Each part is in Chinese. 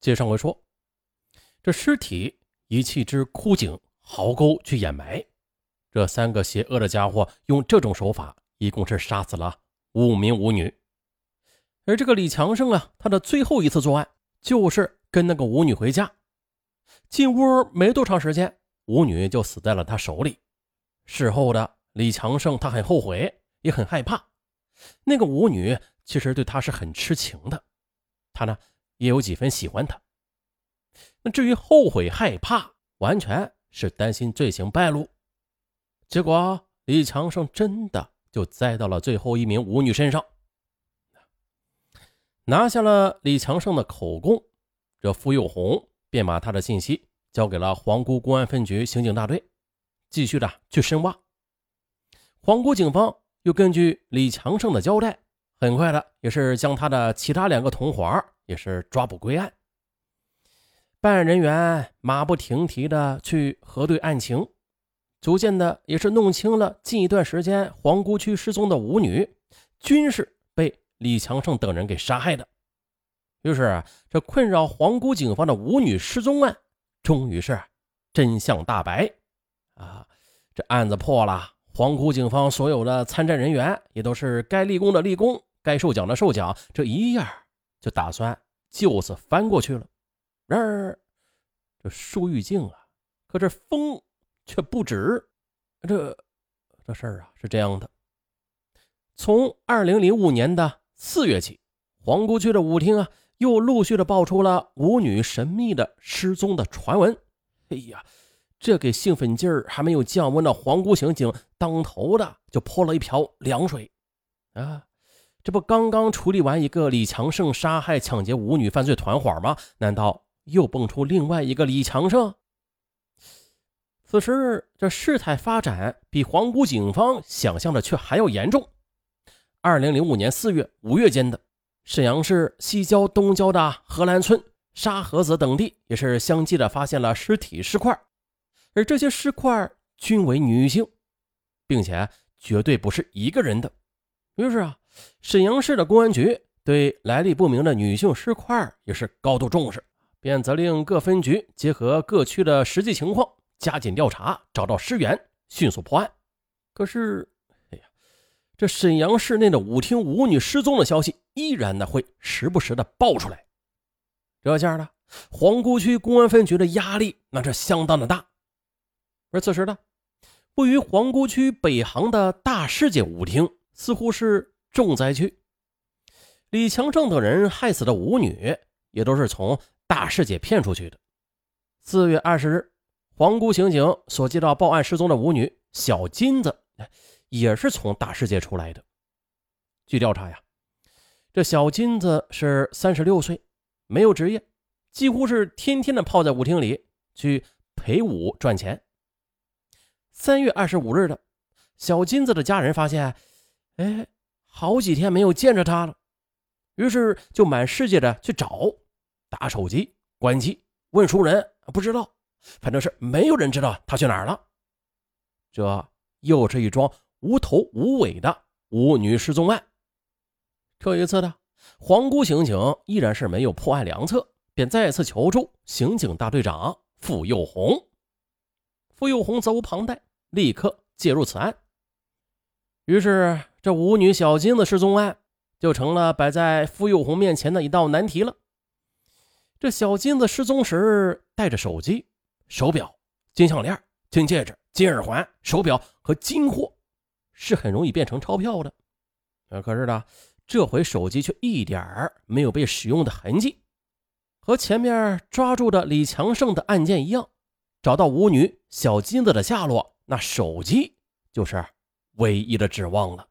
接上回说，这尸体以弃之枯井、壕沟去掩埋，这三个邪恶的家伙用这种手法，一共是杀死了五名舞女。而这个李强胜啊，他的最后一次作案就是跟那个舞女回家，进屋没多长时间，舞女就死在了他手里。事后的李强胜他很后悔，也很害怕。那个舞女其实对他是很痴情的，他呢也有几分喜欢他。那至于后悔害怕，完全是担心罪行败露。结果李强胜真的就栽到了最后一名舞女身上。拿下了李强胜的口供，这傅有红便把他的信息交给了皇姑公安分局刑警大队，继续的去深挖。皇姑警方又根据李强胜的交代，很快的也是将他的其他两个同伙也是抓捕归案。办案人员马不停蹄的去核对案情，逐渐的也是弄清了近一段时间皇姑区失踪的舞女均是被。李强胜等人给杀害的，于是这困扰皇姑警方的舞女失踪案，终于是真相大白啊！这案子破了，皇姑警方所有的参战人员也都是该立功的立功，该受奖的受奖，这一样就打算就此翻过去了。然而，这树欲静啊，可这风却不止。这这事儿啊是这样的，从二零零五年的。四月起，皇姑区的舞厅啊，又陆续的爆出了舞女神秘的失踪的传闻。哎呀，这给兴奋劲儿还没有降温的皇姑刑警当头的就泼了一瓢凉水。啊，这不刚刚处理完一个李强胜杀害抢劫舞女犯罪团伙吗？难道又蹦出另外一个李强胜？此时这事态发展比皇姑警方想象的却还要严重。二零零五年四月、五月间的沈阳市西郊东郊的荷兰村、沙河子等地，也是相继的发现了尸体尸块，而这些尸块均为女性，并且绝对不是一个人的。于是啊，沈阳市的公安局对来历不明的女性尸块也是高度重视，便责令各分局结合各区的实际情况，加紧调查，找到尸源，迅速破案。可是。哎呀这沈阳市内的舞厅舞女失踪的消息依然呢会时不时的爆出来，这下呢，皇姑区公安分局的压力那是相当的大。而此时呢，位于皇姑区北航的大世界舞厅似乎是重灾区，李强胜等人害死的舞女也都是从大世界骗出去的。四月二十日，皇姑刑警所接到报案失踪的舞女小金子。也是从大世界出来的。据调查呀，这小金子是三十六岁，没有职业，几乎是天天的泡在舞厅里去陪舞赚钱。三月二十五日的，小金子的家人发现，哎，好几天没有见着他了，于是就满世界的去找，打手机、关机、问熟人，不知道，反正是没有人知道他去哪儿了。这又是一桩。无头无尾的舞女失踪案，这一次呢，皇姑刑警依然是没有破案良策，便再次求助刑警大队长傅佑红。傅佑红责无旁贷，立刻介入此案。于是，这舞女小金子失踪案就成了摆在傅幼红面前的一道难题了。这小金子失踪时带着手机、手表、金项链、金戒指、金耳环、手表和金货。是很容易变成钞票的，啊，可是呢，这回手机却一点儿没有被使用的痕迹，和前面抓住的李强胜的案件一样，找到舞女小金子的下落，那手机就是唯一的指望了。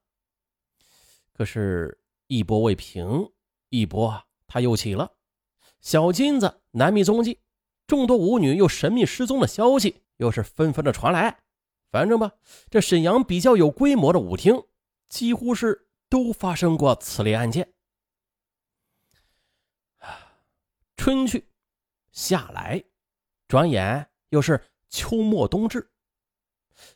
可是，一波未平，一波他又起了，小金子难觅踪迹，众多舞女又神秘失踪的消息又是纷纷的传来。反正吧，这沈阳比较有规模的舞厅，几乎是都发生过此类案件。春去，夏来，转眼又是秋末冬至。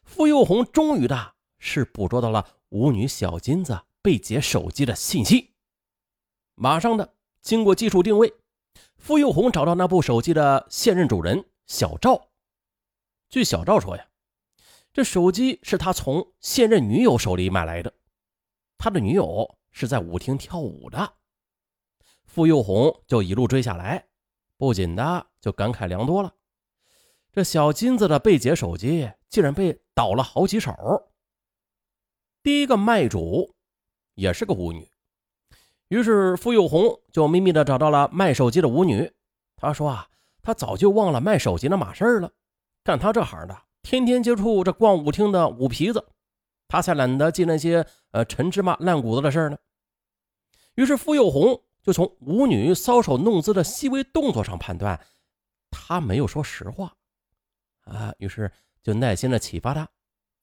傅幼红终于的是捕捉到了舞女小金子被劫手机的信息，马上的经过技术定位，傅幼红找到那部手机的现任主人小赵。据小赵说呀，这手机是他从现任女友手里买来的，他的女友是在舞厅跳舞的。傅幼红就一路追下来，不仅的就感慨良多了。这小金子的被劫手机竟然被倒了好几手。第一个卖主也是个舞女，于是傅有红就秘密的找到了卖手机的舞女。他说啊，他早就忘了卖手机那码事了，干他这行的，天天接触这逛舞厅的舞皮子，他才懒得记那些呃陈芝麻烂谷子的事呢。于是傅有红就从舞女搔首弄姿的细微动作上判断，他没有说实话。啊，于是就耐心的启发他，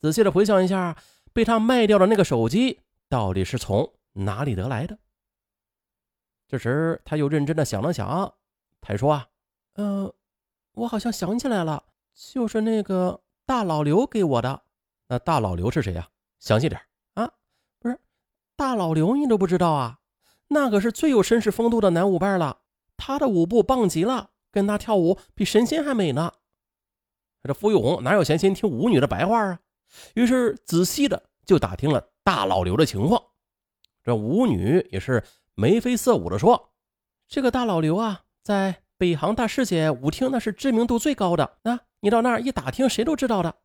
仔细的回想一下被他卖掉的那个手机到底是从哪里得来的。这时他又认真的想了想，他说：“啊，嗯，我好像想起来了，就是那个大老刘给我的。那大老刘是谁呀？详细点啊！不是大老刘，你都不知道啊？那可是最有绅士风度的男舞伴了，他的舞步棒极了，跟他跳舞比神仙还美呢。”这傅玉红哪有闲心听舞女的白话啊？于是仔细的就打听了大老刘的情况。这舞女也是眉飞色舞的说：“这个大老刘啊，在北航大世界舞厅那是知名度最高的。那你到那儿一打听，谁都知道的。”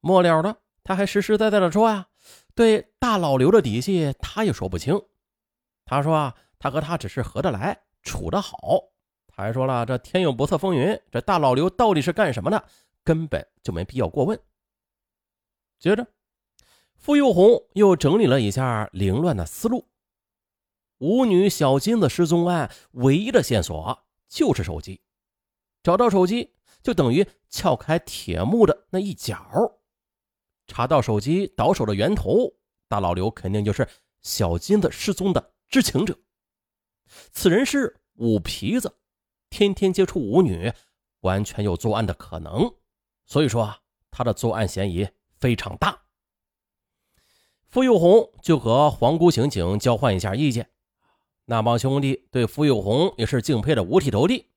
末了呢，他还实实在在的说呀：“对大老刘的底细，他也说不清。他说啊，他和他只是合得来，处得好。他还说了，这天有不测风云，这大老刘到底是干什么的？”根本就没必要过问。接着，傅幼红又整理了一下凌乱的思路。舞女小金子失踪案唯一的线索就是手机，找到手机就等于撬开铁幕的那一角。查到手机倒手的源头，大老刘肯定就是小金子失踪的知情者。此人是舞皮子，天天接触舞女，完全有作案的可能。所以说，他的作案嫌疑非常大。傅有红就和黄姑刑警交换一下意见，那帮兄弟对傅有红也是敬佩的五体投地。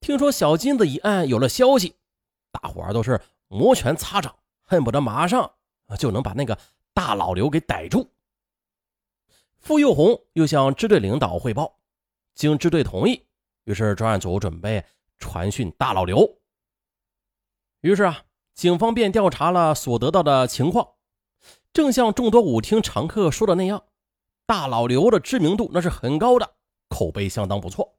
听说小金子一案有了消息，大伙儿都是摩拳擦掌，恨不得马上就能把那个大老刘给逮住。傅有红又向支队领导汇报，经支队同意，于是专案组准备传讯大老刘。于是啊，警方便调查了所得到的情况，正像众多舞厅常客说的那样，大老刘的知名度那是很高的，口碑相当不错。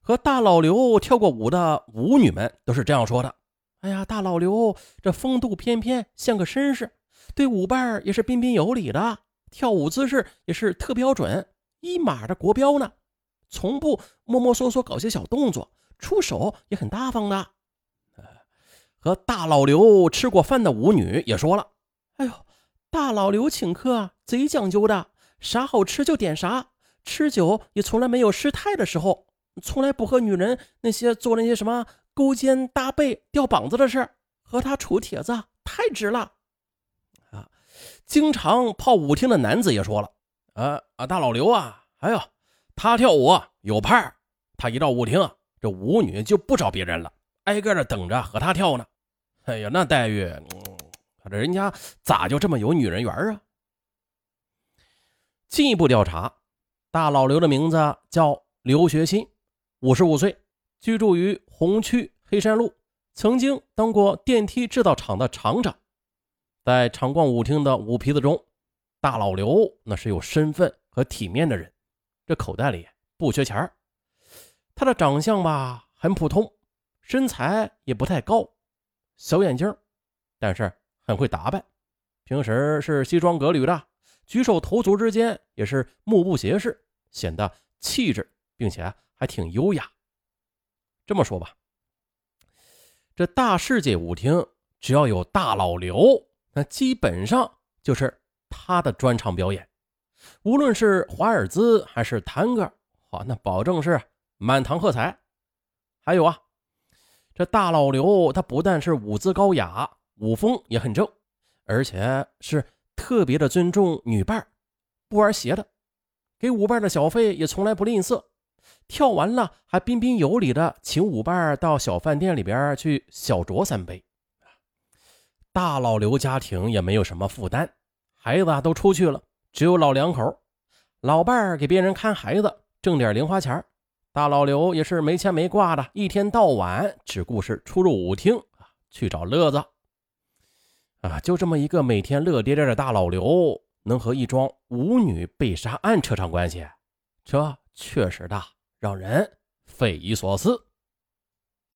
和大老刘跳过舞的舞女们都是这样说的：“哎呀，大老刘这风度翩翩，像个绅士，对舞伴也是彬彬有礼的，跳舞姿势也是特标准，一码的国标呢，从不摸摸索索搞些小动作，出手也很大方的。”和大老刘吃过饭的舞女也说了：“哎呦，大老刘请客贼讲究的，啥好吃就点啥，吃酒也从来没有失态的时候，从来不和女人那些做那些什么勾肩搭背、吊膀子的事和他处帖子太值了。”啊，经常泡舞厅的男子也说了：“啊啊，大老刘啊，哎呦，他跳舞有派他一到舞厅，这舞女就不找别人了，挨个的等着和他跳呢。”哎呀，那待遇，这人家咋就这么有女人缘啊？进一步调查，大老刘的名字叫刘学新，五十五岁，居住于红区黑山路，曾经当过电梯制造厂的厂长。在常逛舞厅的舞皮子中，大老刘那是有身份和体面的人，这口袋里不缺钱他的长相吧，很普通，身材也不太高。小眼镜，但是很会打扮。平时是西装革履的，举手投足之间也是目不斜视，显得气质，并且还挺优雅。这么说吧，这大世界舞厅只要有大老刘，那基本上就是他的专场表演。无论是华尔兹还是探戈，哇，那保证是满堂喝彩。还有啊。这大老刘他不但是舞姿高雅，舞风也很正，而且是特别的尊重女伴不玩邪的，给舞伴的小费也从来不吝啬。跳完了还彬彬有礼的请舞伴到小饭店里边去小酌三杯。大老刘家庭也没有什么负担，孩子都出去了，只有老两口，老伴儿给别人看孩子，挣点零花钱大老刘也是没牵没挂的，一天到晚只顾是出入舞厅啊，去找乐子。啊，就这么一个每天乐颠颠的大老刘，能和一桩舞女被杀案扯上关系，这确实大让人匪夷所思。